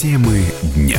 Темы дня.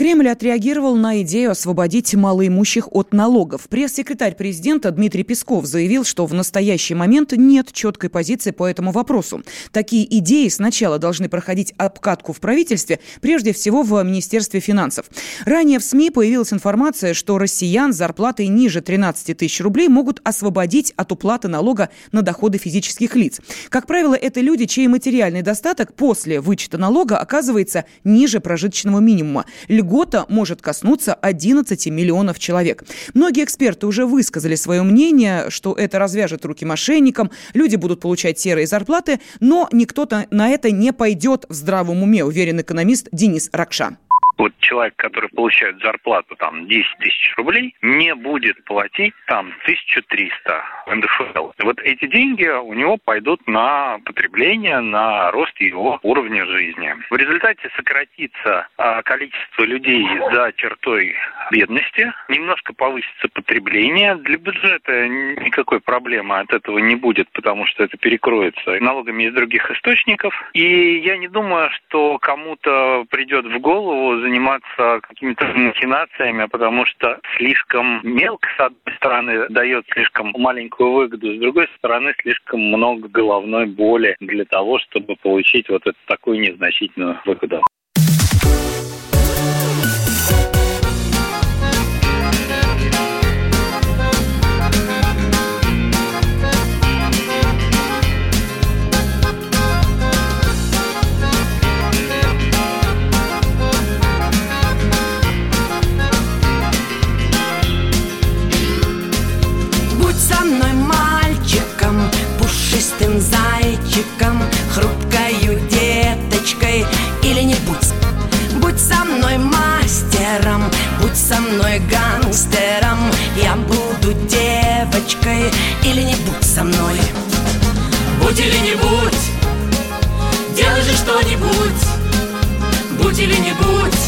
Кремль отреагировал на идею освободить малоимущих от налогов. Пресс-секретарь президента Дмитрий Песков заявил, что в настоящий момент нет четкой позиции по этому вопросу. Такие идеи сначала должны проходить обкатку в правительстве, прежде всего в Министерстве финансов. Ранее в СМИ появилась информация, что россиян с зарплатой ниже 13 тысяч рублей могут освободить от уплаты налога на доходы физических лиц. Как правило, это люди, чей материальный достаток после вычета налога оказывается ниже прожиточного минимума льгота может коснуться 11 миллионов человек. Многие эксперты уже высказали свое мнение, что это развяжет руки мошенникам, люди будут получать серые зарплаты, но никто на это не пойдет в здравом уме, уверен экономист Денис Ракша вот человек, который получает зарплату там 10 тысяч рублей, не будет платить там 1300 НДФЛ. Вот эти деньги у него пойдут на потребление, на рост его уровня жизни. В результате сократится а, количество людей за чертой бедности, немножко повысится потребление. Для бюджета никакой проблемы от этого не будет, потому что это перекроется налогами из других источников. И я не думаю, что кому-то придет в голову заниматься какими-то махинациями, потому что слишком мелко, с одной стороны, дает слишком маленькую выгоду, с другой стороны, слишком много головной боли для того, чтобы получить вот эту такую незначительную выгоду. Мной гангстером. Я буду девочкой. Или не будь со мной. Будь или не будь, делай же что-нибудь. Будь или не будь,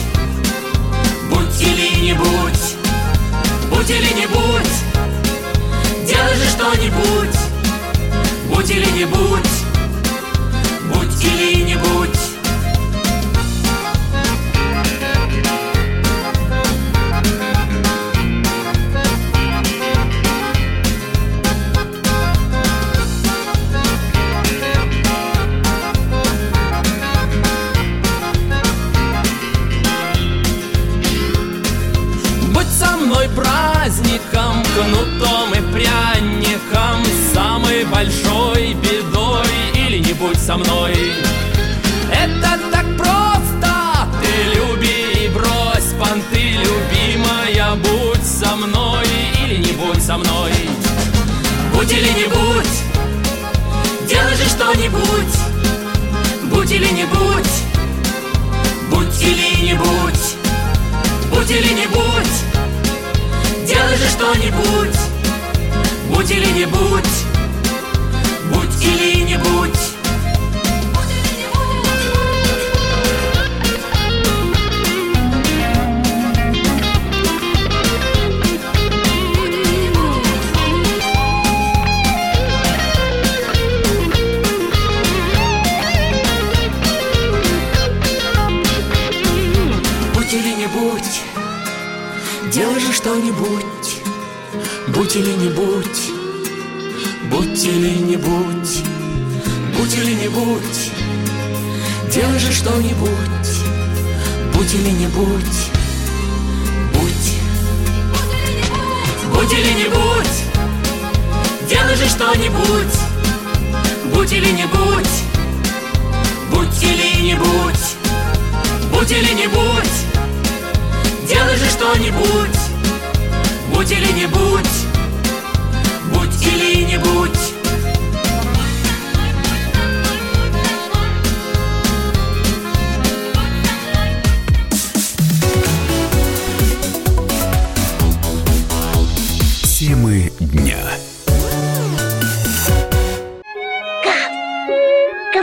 будь или не будь. Будь или не будь, делай же что-нибудь. Будь или не будь, будь кнутом и пряником Самой большой бедой или не будь со мной. Это так просто, ты люби и брось понты Любимая, будь со мной или не будь со мной. Будь или не будь, делай же что-нибудь. Будь или не будь, будь или не будь Будь или не будь Делай же что-нибудь Будь. Или не будь. Будь или не будь. Что-нибудь Будь или не будь Будь или не будь Будь или не будь Делай же что-нибудь. Будь или не будь Будь. Будь или не будь Делай же что-нибудь. Будь или не будь Будь или не будь Будь или не будь Делай же что-нибудь. Будь или не будь,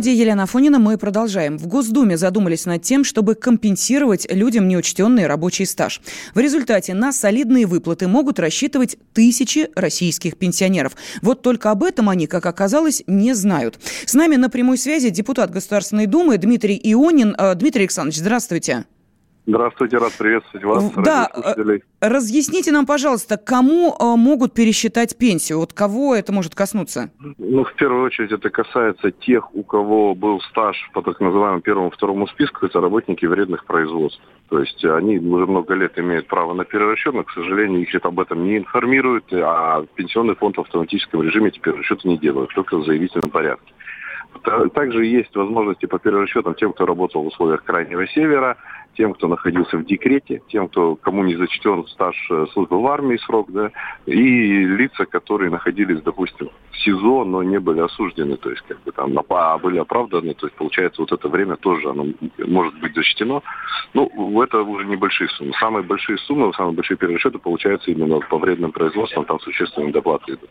Студии Елена Афонина мы продолжаем. В Госдуме задумались над тем, чтобы компенсировать людям неучтенный рабочий стаж. В результате на солидные выплаты могут рассчитывать тысячи российских пенсионеров. Вот только об этом они, как оказалось, не знают. С нами на прямой связи депутат Государственной Думы Дмитрий Ионин. Э, Дмитрий Александрович, здравствуйте. Здравствуйте, рад приветствовать вас, Да, э, разъясните нам, пожалуйста, кому э, могут пересчитать пенсию? Вот кого это может коснуться? Ну, в первую очередь, это касается тех, у кого был стаж по так называемому первому-второму списку, это работники вредных производств. То есть они уже много лет имеют право на перерасчет, но, к сожалению, их об этом не информируют, а пенсионный фонд в автоматическом режиме эти перерасчеты не делают, только в заявительном порядке. Также есть возможности по перерасчетам тем, кто работал в условиях Крайнего Севера, тем, кто находился в декрете, тем, кто, кому не зачтен стаж э, службы в армии срок, да, и лица, которые находились, допустим, в СИЗО, но не были осуждены, то есть как бы там а были оправданы, то есть получается вот это время тоже оно может быть зачтено. Ну, это уже небольшие суммы. Самые большие суммы, самые большие перерасчеты получаются именно по вредным производствам, там существенные доплаты идут.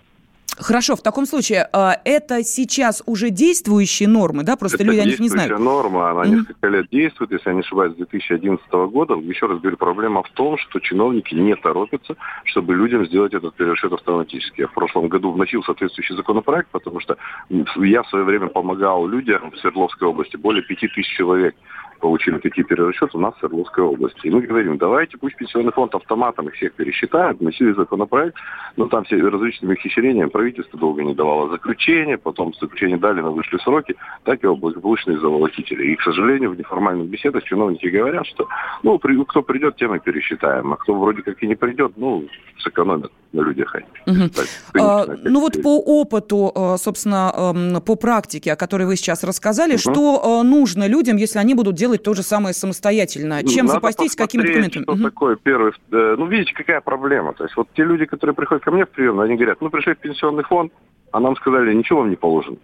Хорошо, в таком случае, а, это сейчас уже действующие нормы, да? Просто это люди о них не знают. норма, она mm-hmm. несколько лет действует, если я не ошибаюсь, с 2011 года. Еще раз говорю, проблема в том, что чиновники не торопятся, чтобы людям сделать этот перерасчет автоматически. Я в прошлом году вносил соответствующий законопроект, потому что я в свое время помогал людям в Свердловской области, более 5000 человек получили такие перерасчеты у нас в Свердловской области. И мы говорим, давайте пусть пенсионный фонд автоматом их всех пересчитает, вносили законопроект, но там все различными хищрениями правительство долго не давало заключение, потом заключение дали, но вышли сроки, так его благополучно и заволокители. И, к сожалению, в неформальных беседах чиновники говорят, что ну, при, кто придет, тем и пересчитаем, а кто вроде как и не придет, ну, сэкономят на людях. Угу. Так, а, ну вот по опыту, а, собственно, по практике, о которой вы сейчас рассказали, угу. что а, нужно людям, если они будут делать то же самое самостоятельно? Чем Надо запастись, какими документами? Что угу. такое первый... Э, ну, видите, какая проблема. То есть вот те люди, которые приходят ко мне в прием, они говорят, ну, пришли в пенсионный фонд, а нам сказали, ничего вам не положено.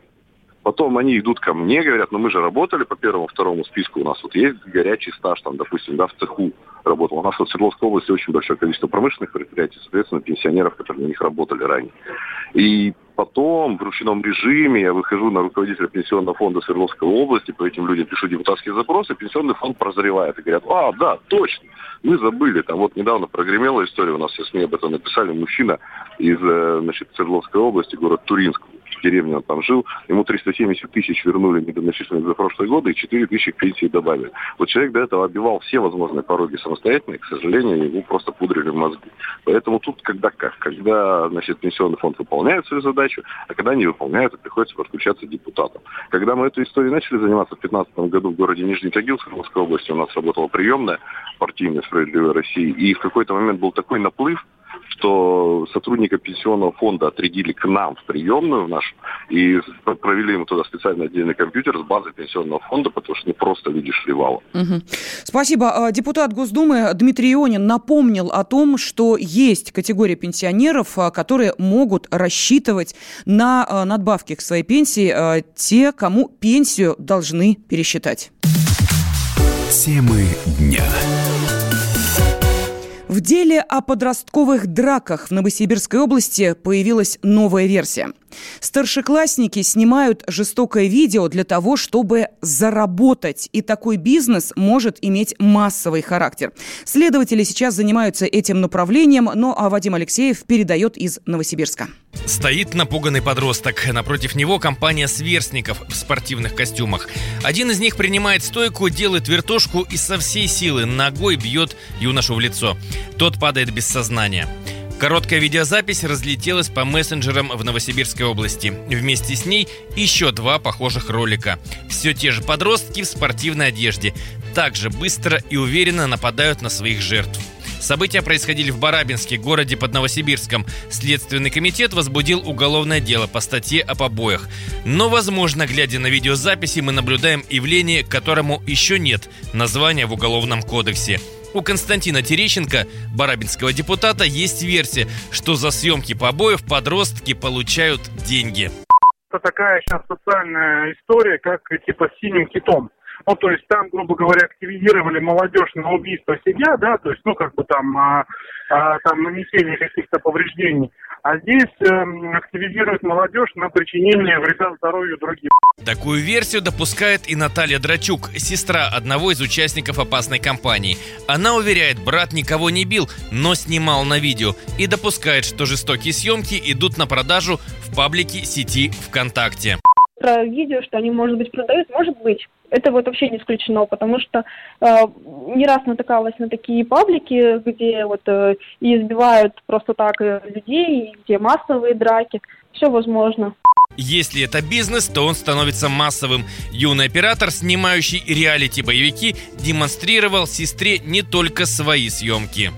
Потом они идут ко мне, говорят, ну мы же работали по первому, второму списку, у нас вот есть горячий стаж, там, допустим, да, в цеху работал. У нас вот в Свердловской области очень большое количество промышленных предприятий, соответственно, пенсионеров, которые на них работали ранее. И потом в ручном режиме я выхожу на руководителя пенсионного фонда Свердловской области, по этим людям пишу депутатские запросы, пенсионный фонд прозревает и говорят, а, да, точно, мы забыли. Там вот недавно прогремела история, у нас все СМИ об этом написали, мужчина из э, значит, Свердловской области, город Туринск, деревне он там жил, ему 370 тысяч вернули недоначисленных за прошлые годы и 4 тысячи к пенсии добавили. Вот человек до этого обивал все возможные пороги самостоятельно, и, к сожалению, ему просто пудрили мозги. Поэтому тут когда как? Когда, значит, пенсионный фонд выполняет свою задачу, а когда не выполняет, то приходится подключаться депутатам. Когда мы эту историю начали заниматься в 2015 году в городе Нижний Тагил, Свердловской области, у нас работала приемная партийная «Справедливая Россия», и в какой-то момент был такой наплыв, что сотрудника пенсионного фонда отрядили к нам в приемную в нашу и провели ему туда специальный отдельный компьютер с базой пенсионного фонда, потому что не просто люди шли валом. Угу. Спасибо. А, депутат Госдумы Дмитрий Ионин напомнил о том, что есть категория пенсионеров, а, которые могут рассчитывать на а, надбавки к своей пенсии те, кому пенсию должны пересчитать. Темы дня. В деле о подростковых драках в Новосибирской области появилась новая версия – Старшеклассники снимают жестокое видео для того, чтобы заработать. И такой бизнес может иметь массовый характер. Следователи сейчас занимаются этим направлением, но а Вадим Алексеев передает из Новосибирска. Стоит напуганный подросток. Напротив него компания сверстников в спортивных костюмах. Один из них принимает стойку, делает вертушку и со всей силы ногой бьет юношу в лицо. Тот падает без сознания. Короткая видеозапись разлетелась по мессенджерам в Новосибирской области. Вместе с ней еще два похожих ролика. Все те же подростки в спортивной одежде. Также быстро и уверенно нападают на своих жертв. События происходили в Барабинске, городе под Новосибирском. Следственный комитет возбудил уголовное дело по статье о побоях. Но, возможно, глядя на видеозаписи, мы наблюдаем явление, которому еще нет названия в Уголовном кодексе. У Константина Терещенко, барабинского депутата, есть версия, что за съемки побоев подростки получают деньги. Это такая сейчас социальная история, как типа с синим китом. Ну, то есть там, грубо говоря, активизировали молодежь на убийство себя, да, то есть, ну, как бы там, а, а, там нанесение каких-то повреждений. А здесь э, активизируют молодежь на причинение вреда здоровью другим. Такую версию допускает и Наталья Драчук, сестра одного из участников опасной компании. Она уверяет, брат никого не бил, но снимал на видео и допускает, что жестокие съемки идут на продажу в паблике сети ВКонтакте. Про видео, что они, может быть, продают, может быть это вот вообще не исключено, потому что э, не раз натыкалась на такие паблики, где вот э, избивают просто так э, людей, где массовые драки, все возможно. Если это бизнес, то он становится массовым. Юный оператор, снимающий реалити-боевики, демонстрировал сестре не только свои съемки.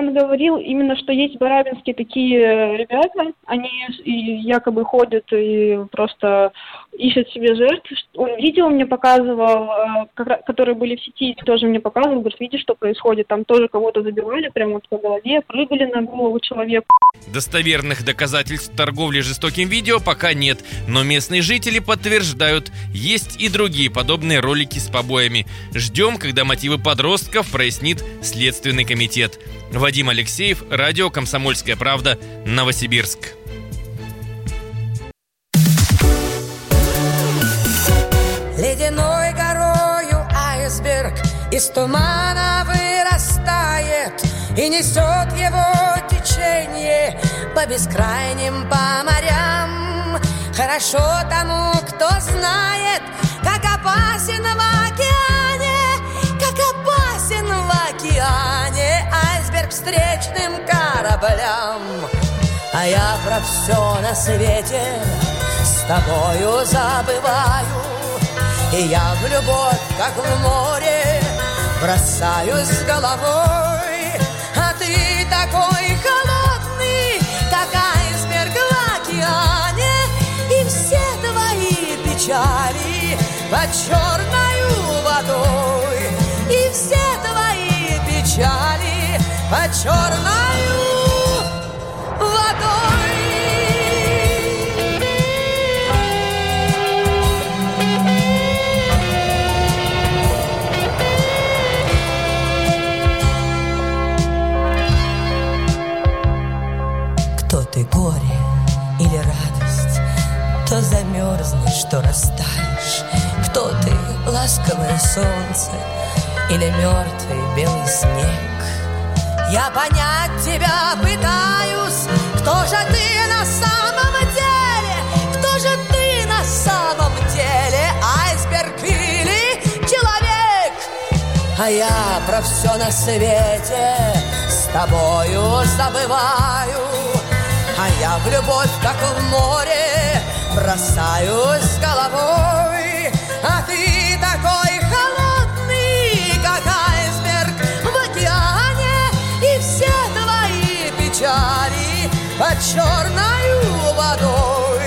Он говорил именно, что есть в Барабинске такие ребята, они якобы ходят и просто ищут себе жертв. Он видео мне показывал, э, которые были в сети, тоже мне показывал, говорит, видишь, что происходит, там тоже кого-то забивали прямо вот по голове, прыгали на голову человека. Достоверных доказательств торговли жестоким видео пока нет, но местные жители подтверждают, есть и другие подобные ролики с побоями. Ждем, когда мотивы подростков прояснит Следственный комитет. Вадим Алексеев, радио «Комсомольская правда», Новосибирск. Ледяной горою айсберг из тумана вырастает И несет его течение по бескрайним по морям Хорошо тому, кто знает, как опасен в океане Как опасен в океане встречным кораблям. А я про все на свете с тобою забываю. И я в любовь, как в море, бросаюсь с головой. А ты такой холодный, как айсберг в океане. И все твои печали черною по черною водой. Кто ты, горе или радость, то замерзнешь, то растаешь. Кто ты, ласковое солнце или мертвый белый снег? Я понять тебя пытаюсь, кто же ты на самом деле? Кто же ты на самом деле? Айсберг или человек? А я про все на свете с тобою забываю. А я в любовь, как в море, бросаюсь головой. А ты под черною водой.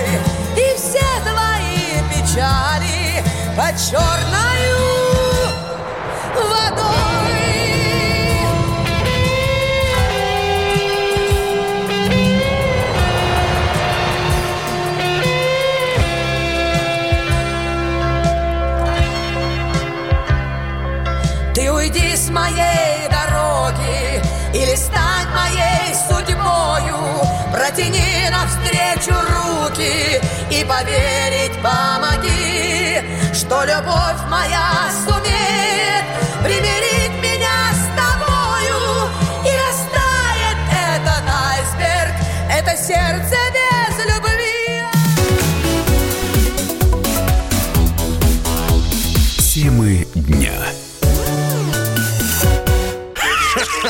И все твои печали под черною водой. Ты уйди с моей навстречу руки и поверить помоги, что любовь моя